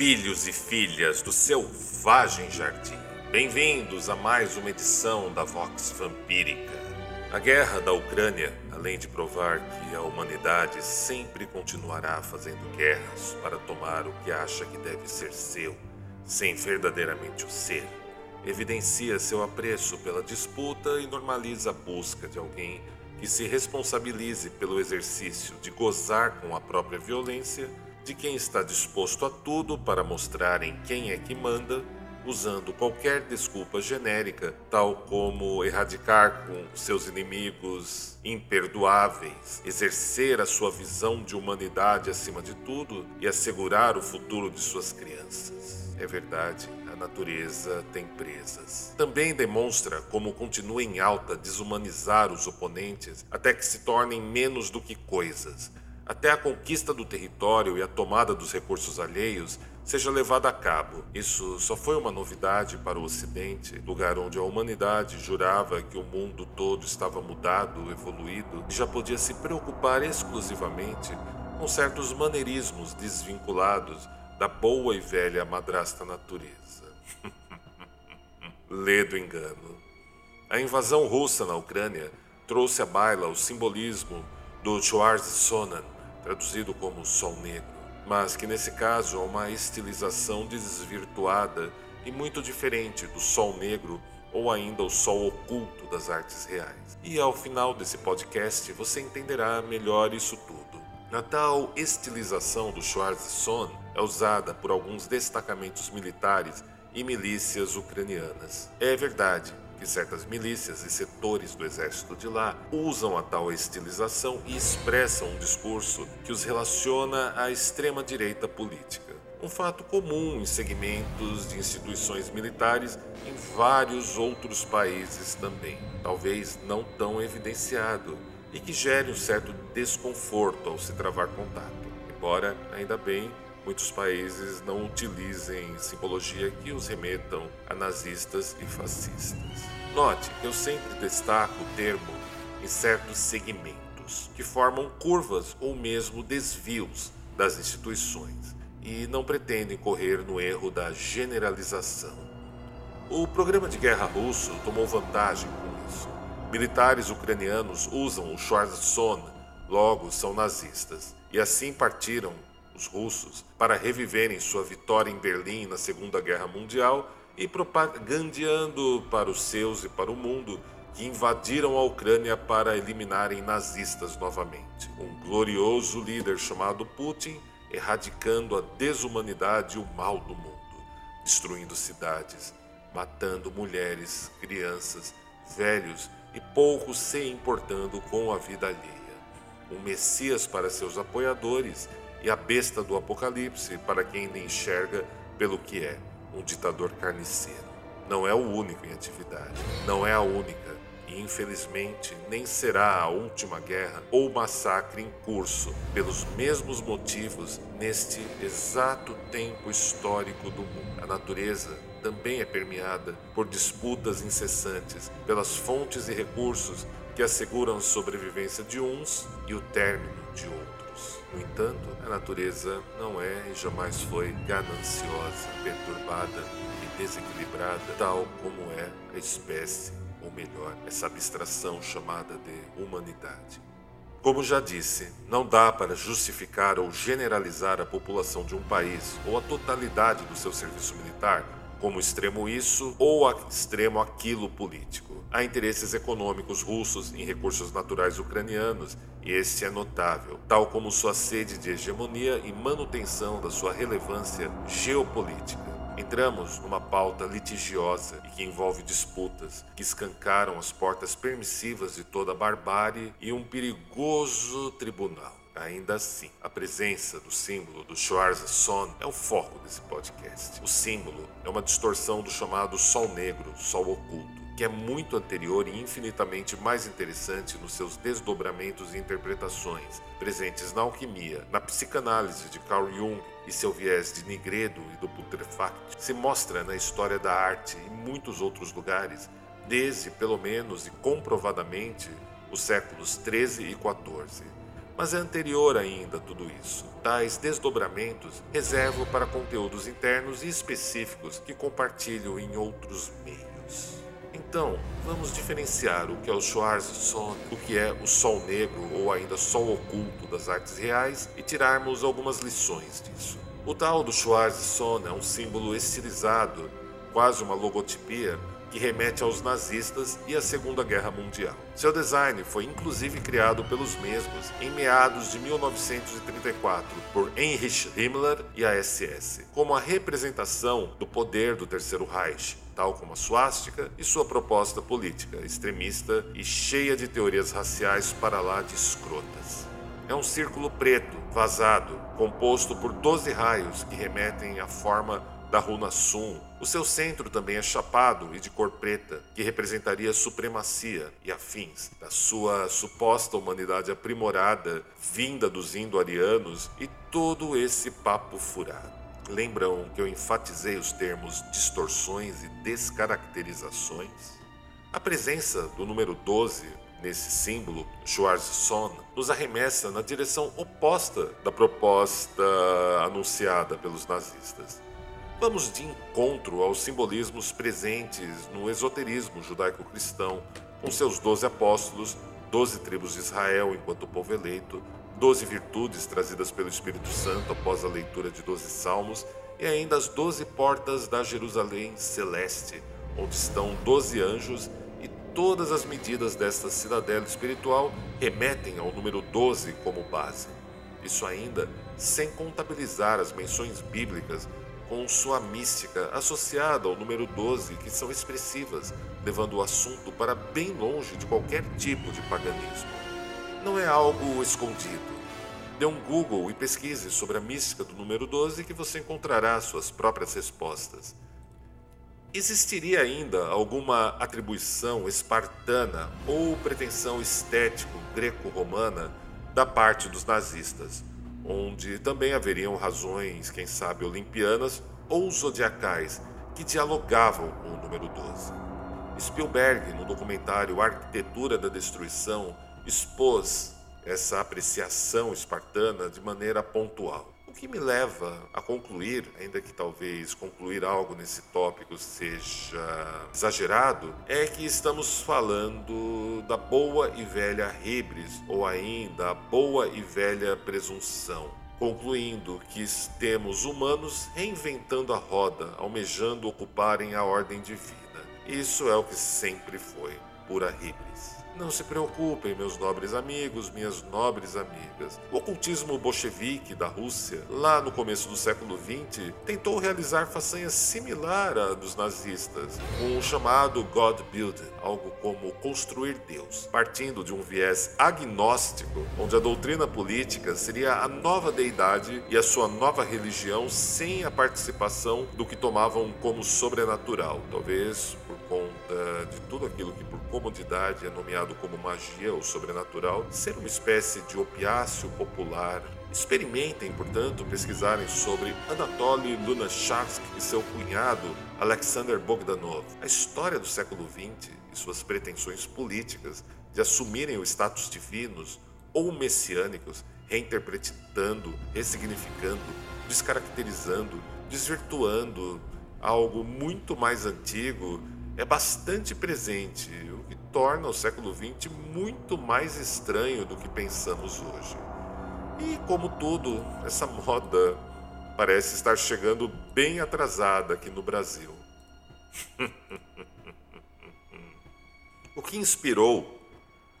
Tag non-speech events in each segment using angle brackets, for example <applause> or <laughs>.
Filhos e filhas do selvagem jardim, bem-vindos a mais uma edição da Vox Vampírica. A guerra da Ucrânia, além de provar que a humanidade sempre continuará fazendo guerras para tomar o que acha que deve ser seu, sem verdadeiramente o ser, evidencia seu apreço pela disputa e normaliza a busca de alguém que se responsabilize pelo exercício de gozar com a própria violência de quem está disposto a tudo para mostrar em quem é que manda, usando qualquer desculpa genérica, tal como erradicar com seus inimigos imperdoáveis, exercer a sua visão de humanidade acima de tudo e assegurar o futuro de suas crianças. É verdade, a natureza tem presas. Também demonstra como continua em alta desumanizar os oponentes até que se tornem menos do que coisas, até a conquista do território e a tomada dos recursos alheios seja levada a cabo. Isso só foi uma novidade para o Ocidente, lugar onde a humanidade jurava que o mundo todo estava mudado, evoluído e já podia se preocupar exclusivamente com certos maneirismos desvinculados da boa e velha madrasta natureza. <laughs> Lê do engano. A invasão russa na Ucrânia trouxe à baila o simbolismo do Schwarz Sonnen, traduzido como Sol Negro, mas que nesse caso é uma estilização desvirtuada e muito diferente do Sol Negro ou ainda o Sol Oculto das artes reais. E ao final desse podcast você entenderá melhor isso tudo. A tal estilização do Schwarzson é usada por alguns destacamentos militares e milícias ucranianas. É verdade, que certas milícias e setores do exército de lá usam a tal estilização e expressam um discurso que os relaciona à extrema-direita política. Um fato comum em segmentos de instituições militares em vários outros países também, talvez não tão evidenciado, e que gere um certo desconforto ao se travar contato. Embora, ainda bem, muitos países não utilizem simbologia que os remetam a nazistas e fascistas. Note eu sempre destaco o termo em certos segmentos, que formam curvas ou mesmo desvios das instituições e não pretendem correr no erro da generalização. O programa de guerra russo tomou vantagem com isso. Militares ucranianos usam o Schwarzson, logo são nazistas, e assim partiram os russos para reviverem sua vitória em Berlim na Segunda Guerra Mundial e propagandeando para os seus e para o mundo que invadiram a Ucrânia para eliminarem nazistas novamente. Um glorioso líder chamado Putin erradicando a desumanidade e o mal do mundo, destruindo cidades, matando mulheres, crianças, velhos e poucos se importando com a vida alheia. Um Messias para seus apoiadores e a besta do Apocalipse para quem ainda enxerga pelo que é um ditador carniceiro. Não é o único em atividade, não é a única e infelizmente nem será a última guerra ou massacre em curso pelos mesmos motivos neste exato tempo histórico do mundo. A natureza também é permeada por disputas incessantes pelas fontes e recursos que asseguram a sobrevivência de uns e o término de outros. No entanto, a natureza não é e jamais foi gananciosa, perturbada e desequilibrada, tal como é a espécie, ou melhor, essa abstração chamada de humanidade. Como já disse, não dá para justificar ou generalizar a população de um país ou a totalidade do seu serviço militar como extremo isso ou extremo aquilo político. Há interesses econômicos russos em recursos naturais ucranianos e esse é notável, tal como sua sede de hegemonia e manutenção da sua relevância geopolítica. Entramos numa pauta litigiosa e que envolve disputas que escancaram as portas permissivas de toda a barbárie e um perigoso tribunal. Ainda assim, a presença do símbolo do Schwarzson é o foco desse podcast. O símbolo é uma distorção do chamado Sol Negro, Sol Oculto, que é muito anterior e infinitamente mais interessante nos seus desdobramentos e interpretações, presentes na alquimia, na psicanálise de Carl Jung e seu viés de Nigredo e do Putrefact, se mostra na história da arte e muitos outros lugares, desde, pelo menos e comprovadamente, os séculos 13 e 14 mas é anterior ainda a tudo isso. Tais desdobramentos reservo para conteúdos internos e específicos que compartilho em outros meios. Então, vamos diferenciar o que é o Schwarzsonne, o que é o Sol Negro ou ainda Sol Oculto das artes reais e tirarmos algumas lições disso. O tal do Schwarzsonne é um símbolo estilizado, quase uma logotipia, que remete aos nazistas e à Segunda Guerra Mundial. Seu design foi inclusive criado pelos mesmos em meados de 1934 por Heinrich Himmler e a SS, como a representação do poder do Terceiro Reich, tal como a suástica e sua proposta política, extremista e cheia de teorias raciais para lá de escrotas. É um círculo preto, vazado, composto por 12 raios que remetem à forma da runa Sum. O seu centro também é chapado e de cor preta, que representaria supremacia e afins da sua suposta humanidade aprimorada, vinda dos indo-arianos e todo esse papo furado. Lembram que eu enfatizei os termos distorções e descaracterizações? A presença do número 12 nesse símbolo, Schwarzson, nos arremessa na direção oposta da proposta anunciada pelos nazistas. Vamos de encontro aos simbolismos presentes no esoterismo judaico-cristão, com seus doze apóstolos, doze tribos de Israel enquanto povo eleito, doze virtudes trazidas pelo Espírito Santo após a leitura de doze salmos e ainda as doze portas da Jerusalém celeste, onde estão doze anjos e todas as medidas desta cidadela espiritual remetem ao número 12 como base. Isso ainda sem contabilizar as menções bíblicas com sua mística associada ao número 12, que são expressivas, levando o assunto para bem longe de qualquer tipo de paganismo. Não é algo escondido. Dê um Google e pesquise sobre a mística do número 12 que você encontrará suas próprias respostas. Existiria ainda alguma atribuição espartana ou pretensão estético greco-romana da parte dos nazistas? Onde também haveriam razões, quem sabe, olimpianas ou zodiacais que dialogavam com o número 12. Spielberg, no documentário Arquitetura da Destruição, expôs essa apreciação espartana de maneira pontual. O que me leva a concluir, ainda que talvez concluir algo nesse tópico seja exagerado, é que estamos falando da boa e velha ribris, ou ainda a boa e velha presunção. Concluindo que temos humanos reinventando a roda, almejando ocuparem a ordem divina. Isso é o que sempre foi, pura ribris. Não se preocupem, meus nobres amigos, minhas nobres amigas. O ocultismo bolchevique da Rússia, lá no começo do século XX, tentou realizar façanha similar à dos nazistas, com o chamado God Building, algo como construir Deus, partindo de um viés agnóstico, onde a doutrina política seria a nova deidade e a sua nova religião sem a participação do que tomavam como sobrenatural, talvez conta de tudo aquilo que por comodidade é nomeado como magia ou sobrenatural, ser uma espécie de opiáceo popular. Experimentem, portanto, pesquisarem sobre Anatoly Lunacharsky e seu cunhado Alexander Bogdanov, a história do século XX e suas pretensões políticas de assumirem o status divinos ou messiânicos, reinterpretando, ressignificando, descaracterizando, desvirtuando algo muito mais antigo é bastante presente, o que torna o século XX muito mais estranho do que pensamos hoje. E como tudo, essa moda parece estar chegando bem atrasada aqui no Brasil. <laughs> o que inspirou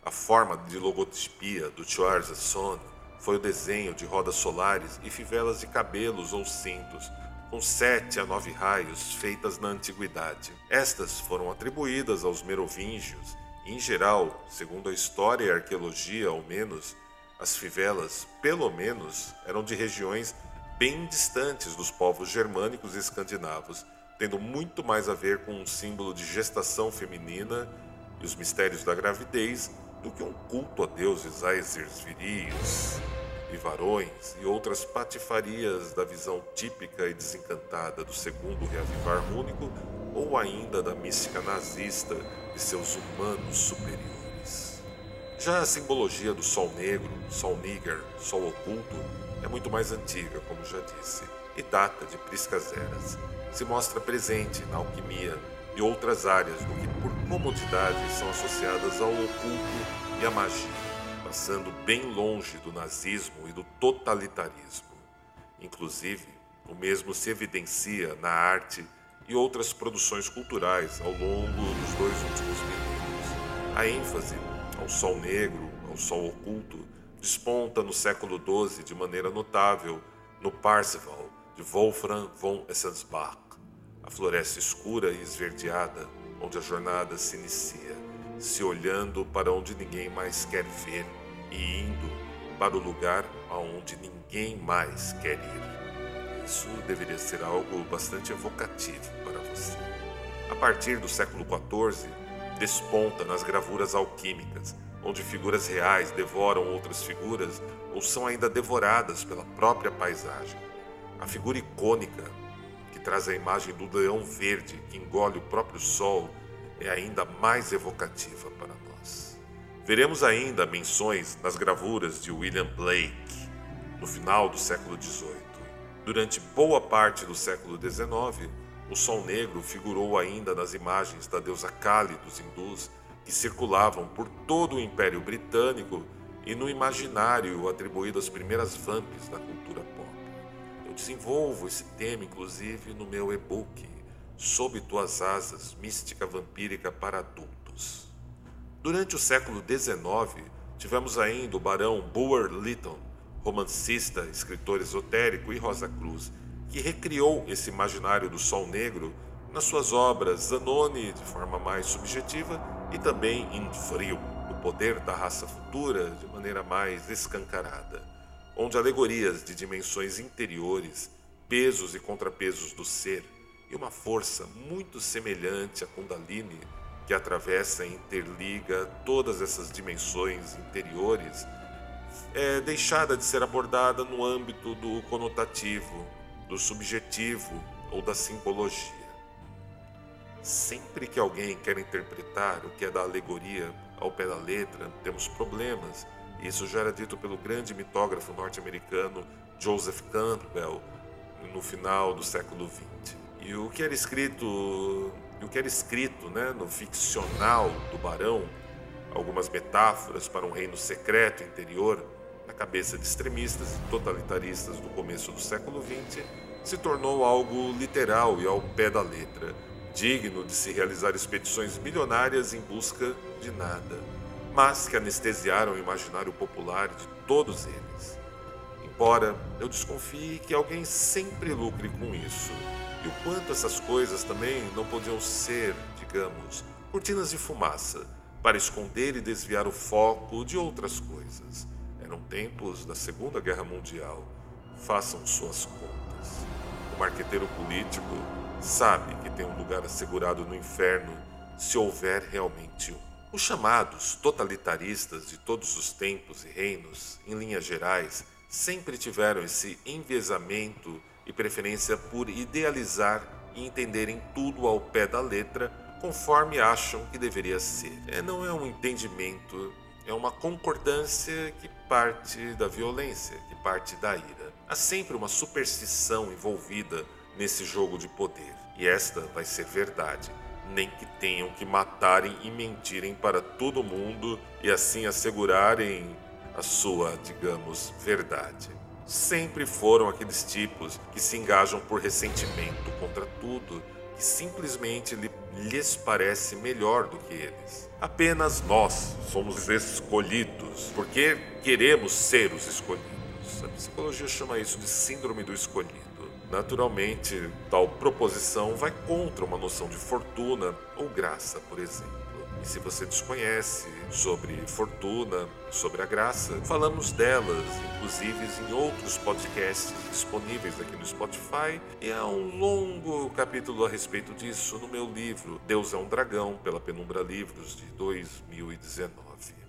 a forma de logotipia do Charles Son foi o desenho de rodas solares e fivelas de cabelos ou cintos com sete a nove raios feitas na antiguidade. Estas foram atribuídas aos merovingios em geral, segundo a história e a arqueologia ao menos, As fivelas, pelo menos, eram de regiões bem distantes dos povos germânicos e escandinavos, tendo muito mais a ver com um símbolo de gestação feminina e os mistérios da gravidez do que um culto a deuses aesirs viris e varões e outras patifarias da visão típica e desencantada do segundo reavivar único ou ainda da mística nazista de seus humanos superiores. Já a simbologia do Sol Negro, Sol Níger, Sol Oculto é muito mais antiga, como já disse, e data de priscas eras. Se mostra presente na alquimia e outras áreas do que por comodidade são associadas ao oculto e à magia passando bem longe do nazismo e do totalitarismo. Inclusive, o mesmo se evidencia na arte e outras produções culturais ao longo dos dois últimos milênios. A ênfase ao sol negro, ao sol oculto, desponta no século XII de maneira notável no Parzival de Wolfram von Essensbach, a floresta escura e esverdeada onde a jornada se inicia, se olhando para onde ninguém mais quer ver e indo para o lugar aonde ninguém mais quer ir. Isso deveria ser algo bastante evocativo para você. A partir do século XIV, desponta nas gravuras alquímicas, onde figuras reais devoram outras figuras ou são ainda devoradas pela própria paisagem. A figura icônica, que traz a imagem do leão verde que engole o próprio sol, é ainda mais evocativa para nós. Veremos ainda menções nas gravuras de William Blake no final do século XVIII. Durante boa parte do século XIX, o sol negro figurou ainda nas imagens da deusa Kali dos hindus que circulavam por todo o Império Britânico e no imaginário atribuído às primeiras vamps da cultura pop. Eu desenvolvo esse tema, inclusive, no meu e-book Sob Tuas Asas Mística Vampírica para Adultos. Durante o século XIX, tivemos ainda o barão Bulwer Lytton, romancista, escritor esotérico e Rosa Cruz, que recriou esse imaginário do Sol Negro nas suas obras Zanoni de forma mais subjetiva e também em Frio, o poder da raça futura de maneira mais escancarada, onde alegorias de dimensões interiores, pesos e contrapesos do ser e uma força muito semelhante à Kundalini que atravessa e interliga todas essas dimensões interiores, é deixada de ser abordada no âmbito do conotativo, do subjetivo ou da simbologia. Sempre que alguém quer interpretar o que é da alegoria ao pé da letra, temos problemas. Isso já era dito pelo grande mitógrafo norte-americano Joseph Campbell no final do século XX. E o que era escrito e o que era escrito né, no ficcional do Barão, algumas metáforas para um reino secreto interior, na cabeça de extremistas e totalitaristas do começo do século XX, se tornou algo literal e ao pé da letra, digno de se realizar expedições milionárias em busca de nada, mas que anestesiaram o imaginário popular de todos eles. Embora eu desconfie que alguém sempre lucre com isso e o quanto essas coisas também não podiam ser, digamos, cortinas de fumaça para esconder e desviar o foco de outras coisas. Eram tempos da Segunda Guerra Mundial. Façam suas contas. O marqueteiro político sabe que tem um lugar assegurado no inferno se houver realmente um. Os chamados totalitaristas de todos os tempos e reinos, em linhas gerais, sempre tiveram esse enviesamento e preferência por idealizar e entenderem tudo ao pé da letra conforme acham que deveria ser. É, não é um entendimento, é uma concordância que parte da violência, que parte da ira. Há sempre uma superstição envolvida nesse jogo de poder, e esta vai ser verdade. Nem que tenham que matarem e mentirem para todo mundo e assim assegurarem a sua, digamos, verdade sempre foram aqueles tipos que se engajam por ressentimento contra tudo que simplesmente lhes parece melhor do que eles. Apenas nós somos escolhidos porque queremos ser os escolhidos. A psicologia chama isso de síndrome do escolhido. Naturalmente, tal proposição vai contra uma noção de fortuna ou graça, por exemplo. E se você desconhece sobre fortuna, sobre a graça, falamos delas, inclusive em outros podcasts disponíveis aqui no Spotify. E há um longo capítulo a respeito disso no meu livro Deus é um Dragão, pela Penumbra Livros, de 2019.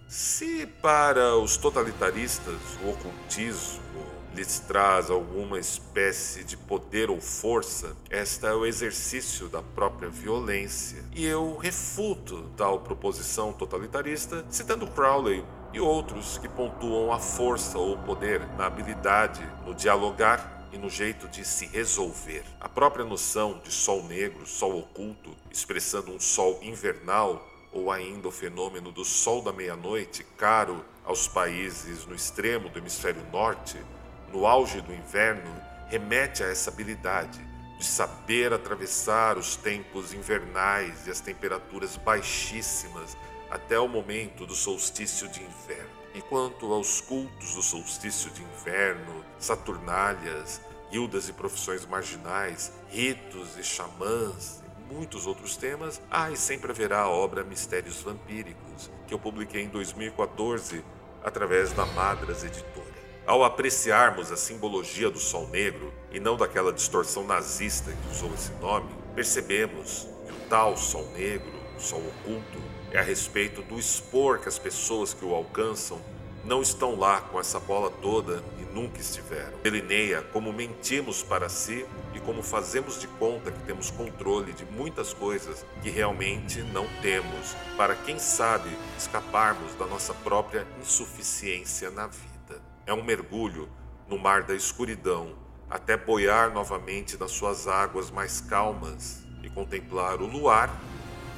Se para os totalitaristas o ocultismo lhes traz alguma espécie de poder ou força, esta é o exercício da própria violência. E eu refuto tal proposição totalitarista citando Crowley e outros que pontuam a força ou poder na habilidade, no dialogar e no jeito de se resolver. A própria noção de sol negro, sol oculto, expressando um sol invernal, ou ainda o fenômeno do sol da meia-noite, caro aos países no extremo do hemisfério norte, no auge do inverno, remete a essa habilidade de saber atravessar os tempos invernais e as temperaturas baixíssimas até o momento do solstício de inverno. E quanto aos cultos do solstício de inverno, saturnálias, guildas e profissões marginais, ritos e xamãs, e muitos outros temas, há e sempre haverá a obra Mistérios Vampíricos, que eu publiquei em 2014 através da Madras Editora. Ao apreciarmos a simbologia do Sol Negro e não daquela distorção nazista que usou esse nome, percebemos que o tal Sol Negro, o Sol oculto, é a respeito do expor que as pessoas que o alcançam não estão lá com essa bola toda e nunca estiveram. Delineia como mentimos para si e como fazemos de conta que temos controle de muitas coisas que realmente não temos, para quem sabe escaparmos da nossa própria insuficiência na vida. É um mergulho no mar da escuridão até boiar novamente nas suas águas mais calmas e contemplar o luar,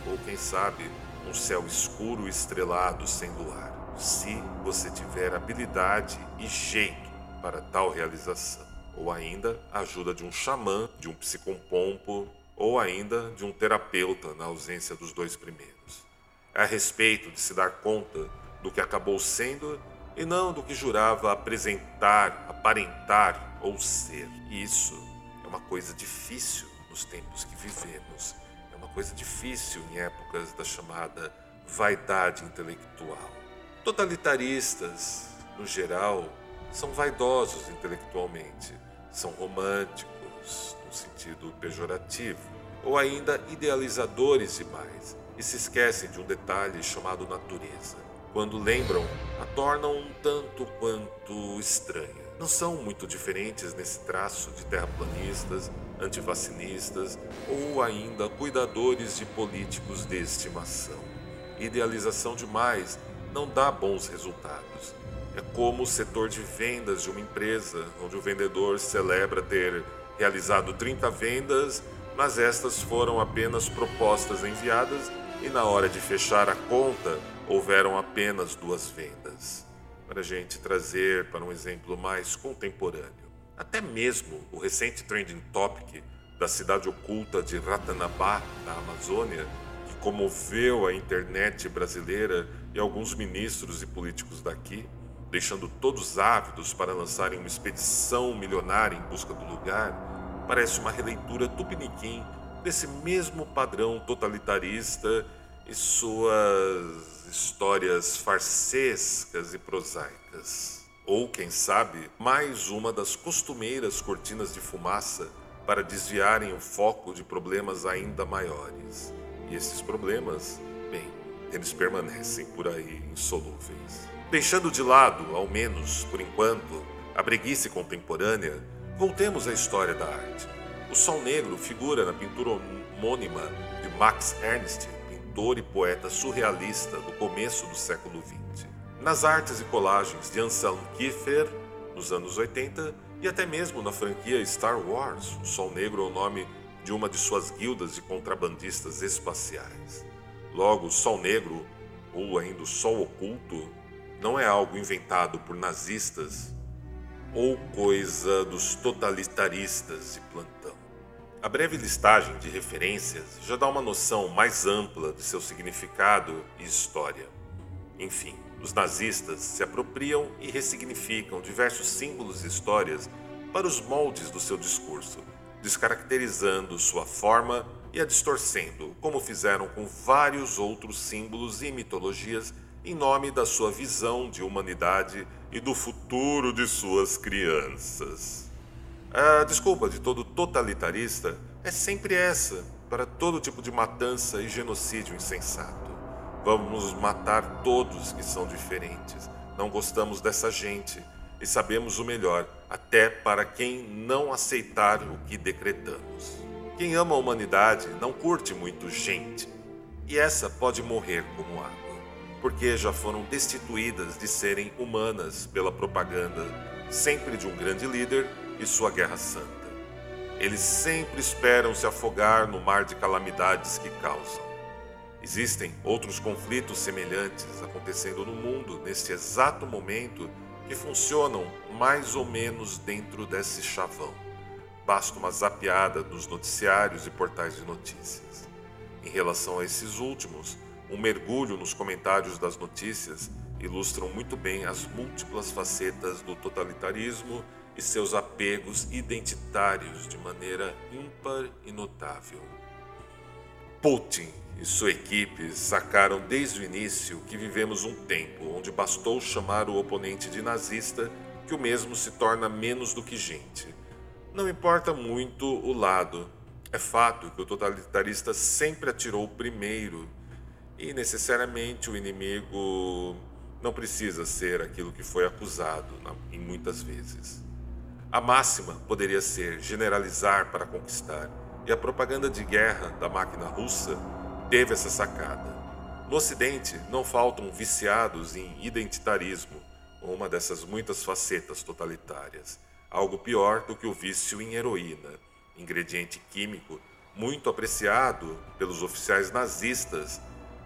ou quem sabe, um céu escuro estrelado sem luar, se você tiver habilidade e jeito para tal realização, ou ainda a ajuda de um xamã, de um psicompompo, ou ainda de um terapeuta na ausência dos dois primeiros. É a respeito de se dar conta do que acabou sendo e não do que jurava apresentar, aparentar ou ser. Isso é uma coisa difícil nos tempos que vivemos. É uma coisa difícil em épocas da chamada vaidade intelectual. Totalitaristas, no geral, são vaidosos intelectualmente, são românticos, no sentido pejorativo, ou ainda idealizadores demais e se esquecem de um detalhe chamado natureza quando lembram, a tornam um tanto quanto estranha. Não são muito diferentes nesse traço de terraplanistas, antivacinistas ou ainda cuidadores de políticos de estimação. Idealização demais não dá bons resultados. É como o setor de vendas de uma empresa, onde o vendedor celebra ter realizado 30 vendas, mas estas foram apenas propostas enviadas e na hora de fechar a conta houveram apenas duas vendas. Para a gente trazer para um exemplo mais contemporâneo, até mesmo o recente trending topic da cidade oculta de Ratanabá, na Amazônia, que comoveu a internet brasileira e alguns ministros e políticos daqui, deixando todos ávidos para lançarem uma expedição milionária em busca do lugar, parece uma releitura tupiniquim desse mesmo padrão totalitarista e suas histórias farsescas e prosaicas. Ou, quem sabe, mais uma das costumeiras cortinas de fumaça para desviarem o foco de problemas ainda maiores. E esses problemas, bem, eles permanecem por aí insolúveis. Deixando de lado, ao menos por enquanto, a breguice contemporânea, voltemos à história da arte. O Sol Negro figura na pintura homônima de Max Ernst pintor e poeta surrealista do começo do século XX. Nas artes e colagens de Anselm Kiefer, nos anos 80, e até mesmo na franquia Star Wars, o Sol Negro é o nome de uma de suas guildas de contrabandistas espaciais. Logo, o Sol Negro, ou ainda o Sol Oculto, não é algo inventado por nazistas ou coisa dos totalitaristas de plantão. A breve listagem de referências já dá uma noção mais ampla de seu significado e história. Enfim, os nazistas se apropriam e ressignificam diversos símbolos e histórias para os moldes do seu discurso, descaracterizando sua forma e a distorcendo, como fizeram com vários outros símbolos e mitologias em nome da sua visão de humanidade e do futuro de suas crianças. A desculpa de todo totalitarista é sempre essa, para todo tipo de matança e genocídio insensato. Vamos matar todos que são diferentes. Não gostamos dessa gente e sabemos o melhor, até para quem não aceitar o que decretamos. Quem ama a humanidade não curte muito gente, e essa pode morrer como água, porque já foram destituídas de serem humanas pela propaganda, sempre de um grande líder e sua guerra santa. Eles sempre esperam se afogar no mar de calamidades que causam. Existem outros conflitos semelhantes acontecendo no mundo neste exato momento que funcionam mais ou menos dentro desse chavão. Basta uma zapiada nos noticiários e portais de notícias. Em relação a esses últimos, um mergulho nos comentários das notícias ilustram muito bem as múltiplas facetas do totalitarismo e seus apegos identitários de maneira ímpar e notável. Putin e sua equipe sacaram desde o início que vivemos um tempo onde bastou chamar o oponente de nazista que o mesmo se torna menos do que gente não importa muito o lado. É fato que o totalitarista sempre atirou primeiro e necessariamente o inimigo não precisa ser aquilo que foi acusado em muitas vezes. A máxima poderia ser generalizar para conquistar, e a propaganda de guerra da máquina russa teve essa sacada. No Ocidente, não faltam viciados em identitarismo, uma dessas muitas facetas totalitárias algo pior do que o vício em heroína, ingrediente químico muito apreciado pelos oficiais nazistas,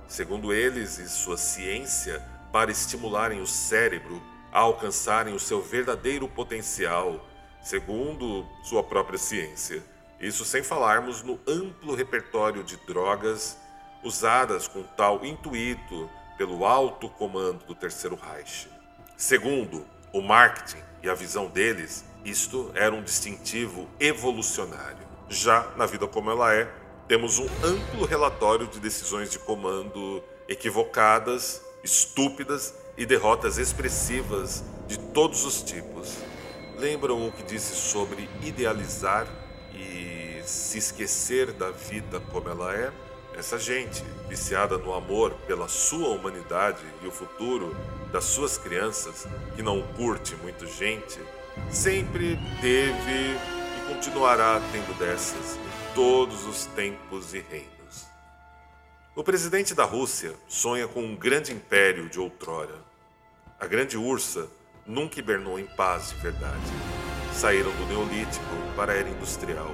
segundo eles e sua ciência, para estimularem o cérebro a alcançarem o seu verdadeiro potencial, segundo sua própria ciência. Isso sem falarmos no amplo repertório de drogas usadas com tal intuito pelo alto comando do Terceiro Reich. Segundo, o marketing e a visão deles isto era um distintivo evolucionário. Já na vida como ela é, temos um amplo relatório de decisões de comando equivocadas, estúpidas e derrotas expressivas de todos os tipos. Lembram o que disse sobre idealizar e se esquecer da vida como ela é? Essa gente, viciada no amor pela sua humanidade e o futuro das suas crianças, que não curte muito gente, sempre teve e continuará tendo dessas em todos os tempos e reinos. O presidente da Rússia sonha com um grande império de outrora. A grande ursa nunca hibernou em paz de verdade. Saíram do Neolítico para a era industrial,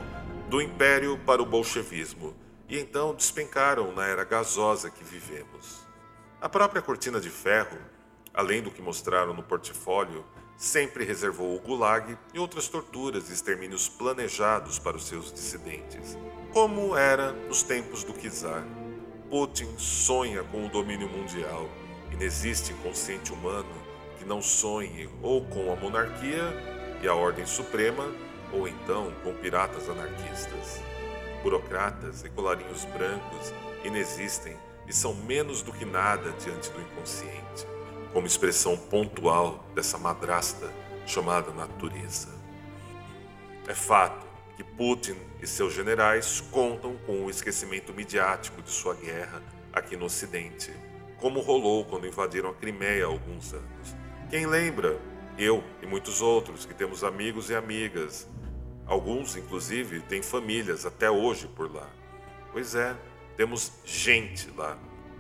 do império para o bolchevismo, e então despencaram na era gasosa que vivemos. A própria cortina de ferro, além do que mostraram no portfólio, sempre reservou o Gulag e outras torturas e extermínios planejados para os seus dissidentes, como era nos tempos do czar. Putin sonha com o domínio mundial e não existe inconsciente humano que não sonhe ou com a monarquia e a ordem suprema ou então com piratas anarquistas. Burocratas e colarinhos brancos inexistem e são menos do que nada diante do inconsciente como expressão pontual dessa madrasta chamada natureza. É fato que Putin e seus generais contam com o esquecimento midiático de sua guerra aqui no Ocidente, como rolou quando invadiram a Crimeia há alguns anos. Quem lembra? Eu e muitos outros que temos amigos e amigas. Alguns, inclusive, têm famílias até hoje por lá. Pois é, temos gente lá.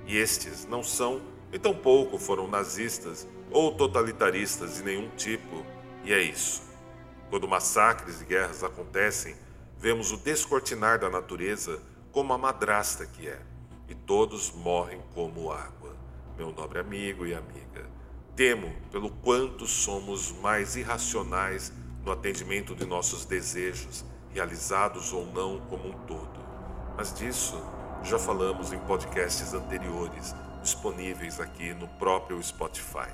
E estes não são e tampouco foram nazistas ou totalitaristas de nenhum tipo, e é isso. Quando massacres e guerras acontecem, vemos o descortinar da natureza como a madrasta que é, e todos morrem como água. Meu nobre amigo e amiga, temo pelo quanto somos mais irracionais no atendimento de nossos desejos, realizados ou não como um todo. Mas disso já falamos em podcasts anteriores disponíveis aqui no próprio Spotify.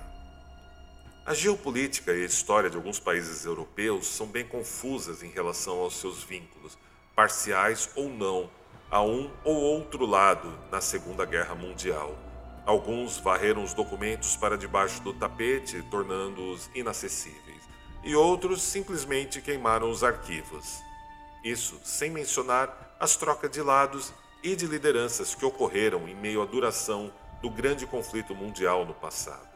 A geopolítica e a história de alguns países europeus são bem confusas em relação aos seus vínculos, parciais ou não, a um ou outro lado na Segunda Guerra Mundial. Alguns varreram os documentos para debaixo do tapete, tornando-os inacessíveis, e outros simplesmente queimaram os arquivos. Isso sem mencionar as trocas de lados e de lideranças que ocorreram em meio à duração do grande conflito mundial no passado.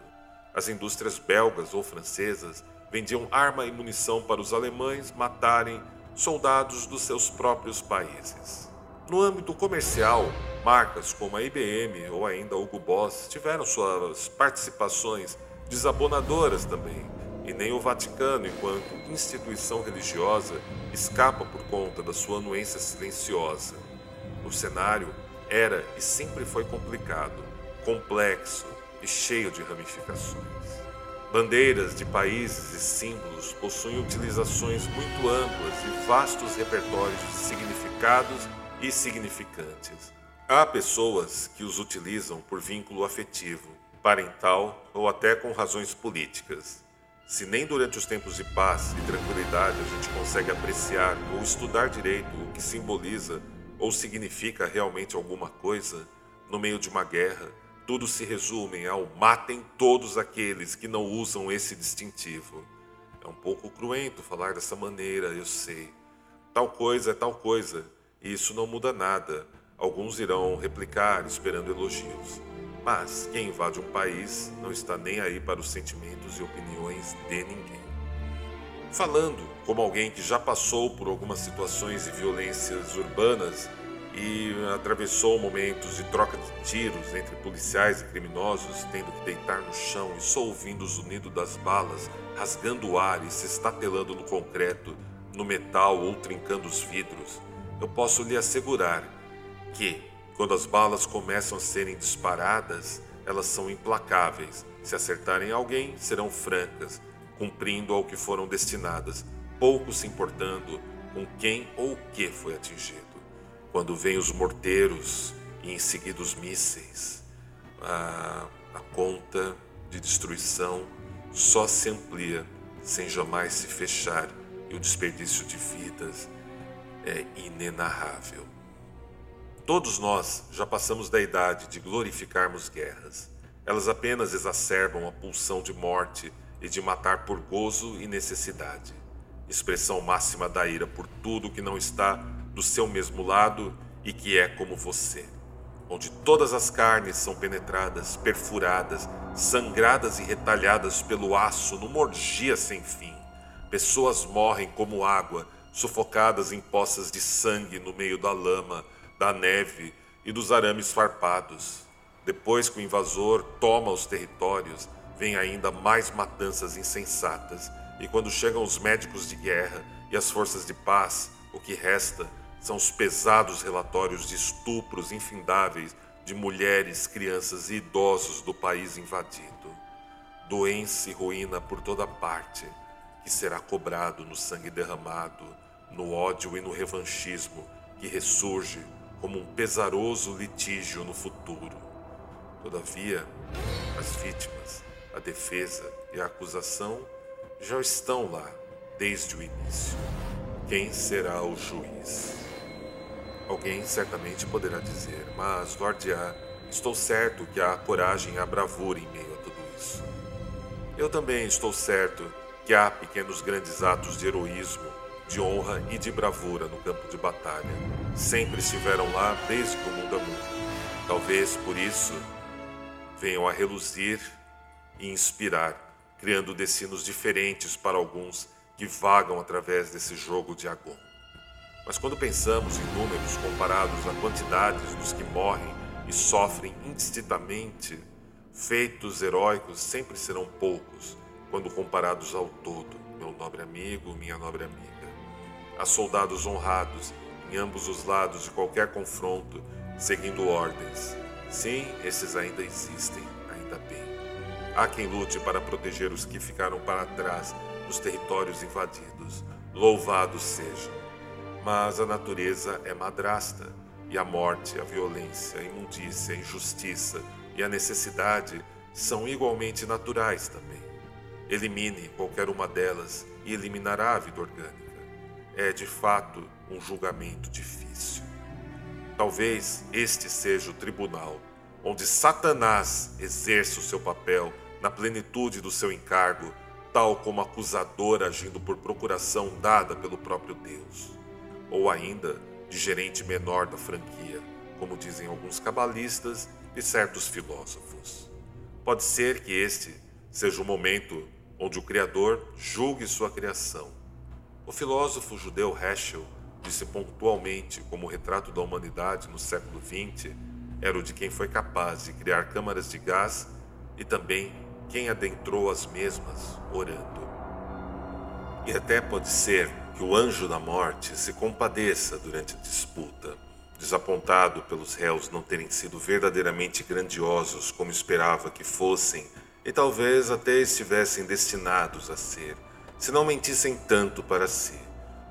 As indústrias belgas ou francesas vendiam arma e munição para os alemães matarem soldados dos seus próprios países. No âmbito comercial, marcas como a IBM ou ainda Hugo Boss tiveram suas participações desabonadoras também, e nem o Vaticano, enquanto instituição religiosa, escapa por conta da sua anuência silenciosa. O cenário era e sempre foi complicado, complexo e cheio de ramificações. Bandeiras de países e símbolos possuem utilizações muito amplas e vastos repertórios de significados e significantes. Há pessoas que os utilizam por vínculo afetivo, parental ou até com razões políticas. Se nem durante os tempos de paz e tranquilidade a gente consegue apreciar ou estudar direito o que simboliza ou significa realmente alguma coisa, no meio de uma guerra, tudo se resume ao matem todos aqueles que não usam esse distintivo. É um pouco cruento falar dessa maneira, eu sei. Tal coisa é tal coisa, e isso não muda nada. Alguns irão replicar esperando elogios. Mas quem invade um país não está nem aí para os sentimentos e opiniões de ninguém. Falando como alguém que já passou por algumas situações de violências urbanas e atravessou momentos de troca de tiros entre policiais e criminosos, tendo que deitar no chão e só ouvindo o zunido das balas, rasgando o ar e se estatelando no concreto, no metal ou trincando os vidros, eu posso lhe assegurar que, quando as balas começam a serem disparadas, elas são implacáveis. Se acertarem alguém, serão francas, cumprindo ao que foram destinadas, pouco se importando com quem ou o que foi atingido. Quando vêm os morteiros e em seguida os mísseis, a, a conta de destruição só se amplia sem jamais se fechar e o desperdício de vidas é inenarrável. Todos nós já passamos da idade de glorificarmos guerras. Elas apenas exacerbam a pulsão de morte e de matar por gozo e necessidade, expressão máxima da ira por tudo que não está do seu mesmo lado e que é como você, onde todas as carnes são penetradas, perfuradas, sangradas e retalhadas pelo aço numa orgia sem fim. Pessoas morrem como água, sufocadas em poças de sangue no meio da lama, da neve e dos arames farpados. Depois que o invasor toma os territórios, vem ainda mais matanças insensatas, e quando chegam os médicos de guerra e as forças de paz, o que resta são os pesados relatórios de estupros infindáveis de mulheres, crianças e idosos do país invadido. Doença e ruína por toda parte, que será cobrado no sangue derramado, no ódio e no revanchismo que ressurge como um pesaroso litígio no futuro. Todavia, as vítimas, a defesa e a acusação já estão lá desde o início. Quem será o juiz? Alguém certamente poderá dizer, mas, Lord A, estou certo que há coragem e bravura em meio a tudo isso. Eu também estou certo que há pequenos grandes atos de heroísmo, de honra e de bravura no campo de batalha. Sempre estiveram lá desde que o mundo é mundo. Talvez por isso venham a reluzir e inspirar, criando destinos diferentes para alguns que vagam através desse jogo de Agon. Mas quando pensamos em números comparados a quantidades dos que morrem e sofrem indistintamente, feitos heróicos sempre serão poucos quando comparados ao todo, meu nobre amigo, minha nobre amiga. Há soldados honrados em ambos os lados de qualquer confronto, seguindo ordens. Sim, esses ainda existem, ainda bem. Há quem lute para proteger os que ficaram para trás nos territórios invadidos. Louvados sejam. Mas a natureza é madrasta, e a morte, a violência, a imundícia, a injustiça e a necessidade são igualmente naturais também. Elimine qualquer uma delas e eliminará a vida orgânica. É de fato um julgamento difícil. Talvez este seja o tribunal onde Satanás exerce o seu papel na plenitude do seu encargo, tal como acusador agindo por procuração dada pelo próprio Deus, ou ainda de gerente menor da franquia, como dizem alguns cabalistas e certos filósofos. Pode ser que este seja o momento onde o Criador julgue sua criação. O filósofo judeu Heschel disse pontualmente como o retrato da humanidade no século XX era o de quem foi capaz de criar câmaras de gás e também quem adentrou as mesmas orando. E até pode ser que o anjo da morte se compadeça durante a disputa, desapontado pelos réus não terem sido verdadeiramente grandiosos como esperava que fossem e talvez até estivessem destinados a ser, se não mentissem tanto para si,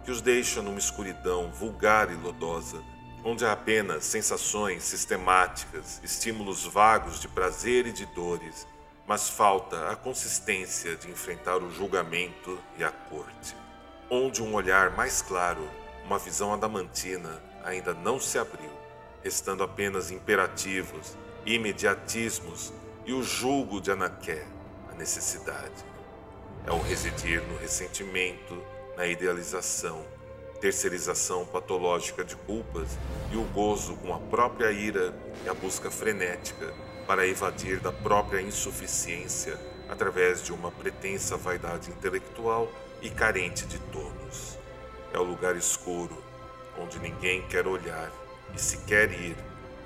que os deixa numa escuridão vulgar e lodosa, onde há apenas sensações sistemáticas, estímulos vagos de prazer e de dores, mas falta a consistência de enfrentar o julgamento e a corte, onde um olhar mais claro, uma visão adamantina, ainda não se abriu, restando apenas imperativos, imediatismos e o julgo de Anaké, a necessidade. É o residir no ressentimento, na idealização, terceirização patológica de culpas e o gozo com a própria ira e a busca frenética para evadir da própria insuficiência através de uma pretensa vaidade intelectual e carente de tonos. É o lugar escuro onde ninguém quer olhar e se quer ir,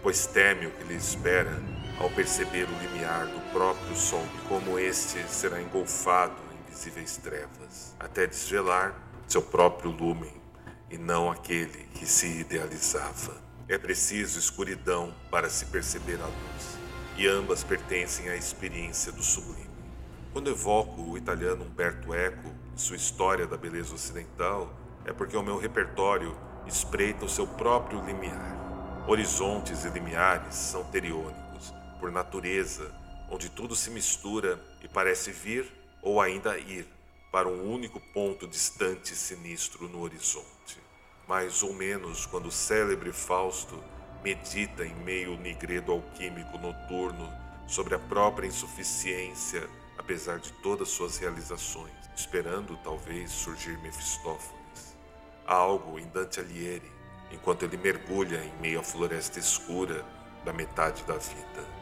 pois teme o que lhe espera ao perceber o limiar do próprio sol e como este será engolfado em visíveis trevas, até desvelar seu próprio lumen e não aquele que se idealizava. É preciso escuridão para se perceber a luz, e ambas pertencem à experiência do sublime. Quando evoco o italiano Umberto Eco e sua história da beleza ocidental, é porque o meu repertório espreita o seu próprio limiar. Horizontes e limiares são teriônicos, por natureza, onde tudo se mistura e parece vir ou ainda ir para um único ponto distante e sinistro no horizonte. Mais ou menos quando o célebre Fausto medita em meio ao nigredo alquímico noturno sobre a própria insuficiência, apesar de todas suas realizações, esperando talvez surgir Mefistófeles. Há algo em Dante Alighieri, enquanto ele mergulha em meio à floresta escura da metade da vida.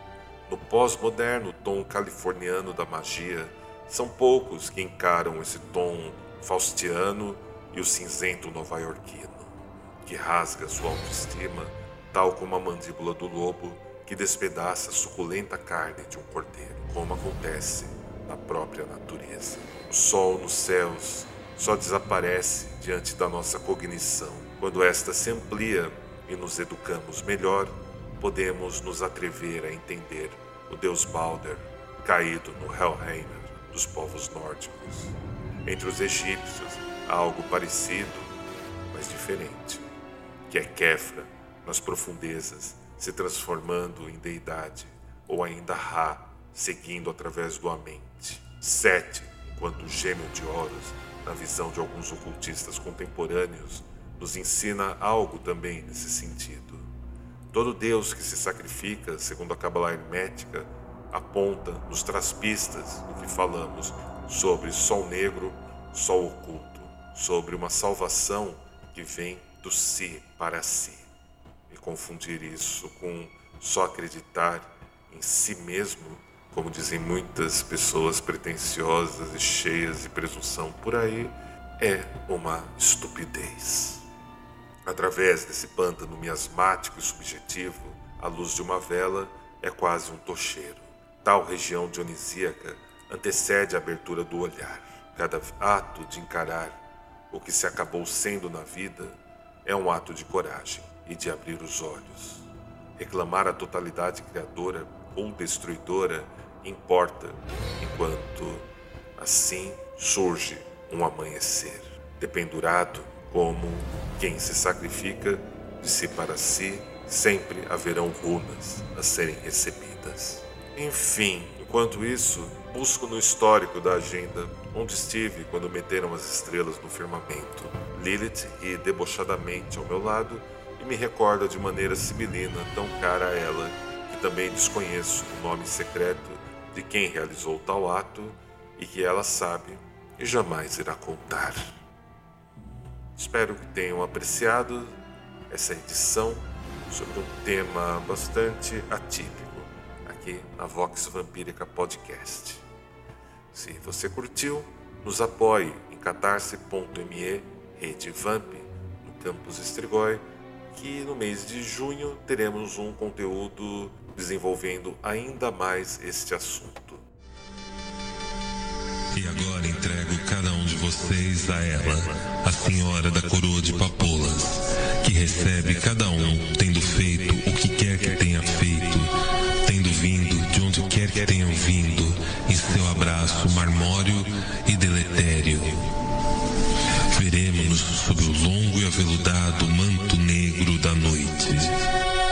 No pós-moderno tom californiano da magia, são poucos que encaram esse tom faustiano e o cinzento nova-iorquino, que rasga sua autoestima, tal como a mandíbula do lobo que despedaça a suculenta carne de um cordeiro, como acontece na própria natureza. O sol nos céus só desaparece diante da nossa cognição. Quando esta se amplia e nos educamos melhor, podemos nos atrever a entender o deus Balder caído no Helheim dos povos nórdicos. Entre os egípcios há algo parecido, mas diferente, que é Kefra nas profundezas, se transformando em deidade, ou ainda Ra, seguindo através do Amente. Sete, enquanto gêmeo de Horus, na visão de alguns ocultistas contemporâneos, nos ensina algo também nesse sentido. Todo Deus que se sacrifica, segundo a Kabbalah hermética, aponta, nos traz pistas do que falamos sobre sol negro, sol oculto, sobre uma salvação que vem do si para si. E confundir isso com só acreditar em si mesmo, como dizem muitas pessoas pretensiosas e cheias de presunção por aí, é uma estupidez. Através desse pântano miasmático e subjetivo, a luz de uma vela é quase um tocheiro. Tal região dionisíaca antecede a abertura do olhar. Cada ato de encarar o que se acabou sendo na vida é um ato de coragem e de abrir os olhos. Reclamar a totalidade criadora ou destruidora importa, enquanto assim surge um amanhecer, dependurado como quem se sacrifica de si para si, sempre haverão runas a serem recebidas. Enfim, enquanto isso, busco no histórico da agenda onde estive quando meteram as estrelas no firmamento. Lilith ri debochadamente ao meu lado e me recorda de maneira sibilina tão cara a ela que também desconheço o nome secreto de quem realizou tal ato e que ela sabe e jamais irá contar. Espero que tenham apreciado essa edição sobre um tema bastante atípico aqui na Vox Vampírica Podcast. Se você curtiu, nos apoie em catarse.me Rede Vamp no campus Estrigói, que no mês de junho teremos um conteúdo desenvolvendo ainda mais este assunto. E agora entrego cada um de vocês a ela, a senhora da coroa de papoulas, que recebe cada um tendo feito o que quer que tenha feito, tenham vindo, em seu abraço marmório e deletério. Veremos-nos sob o longo e aveludado manto negro da noite.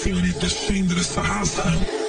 Produzido e apresentado por Lorde A e senhorita Chandra Sarrasa.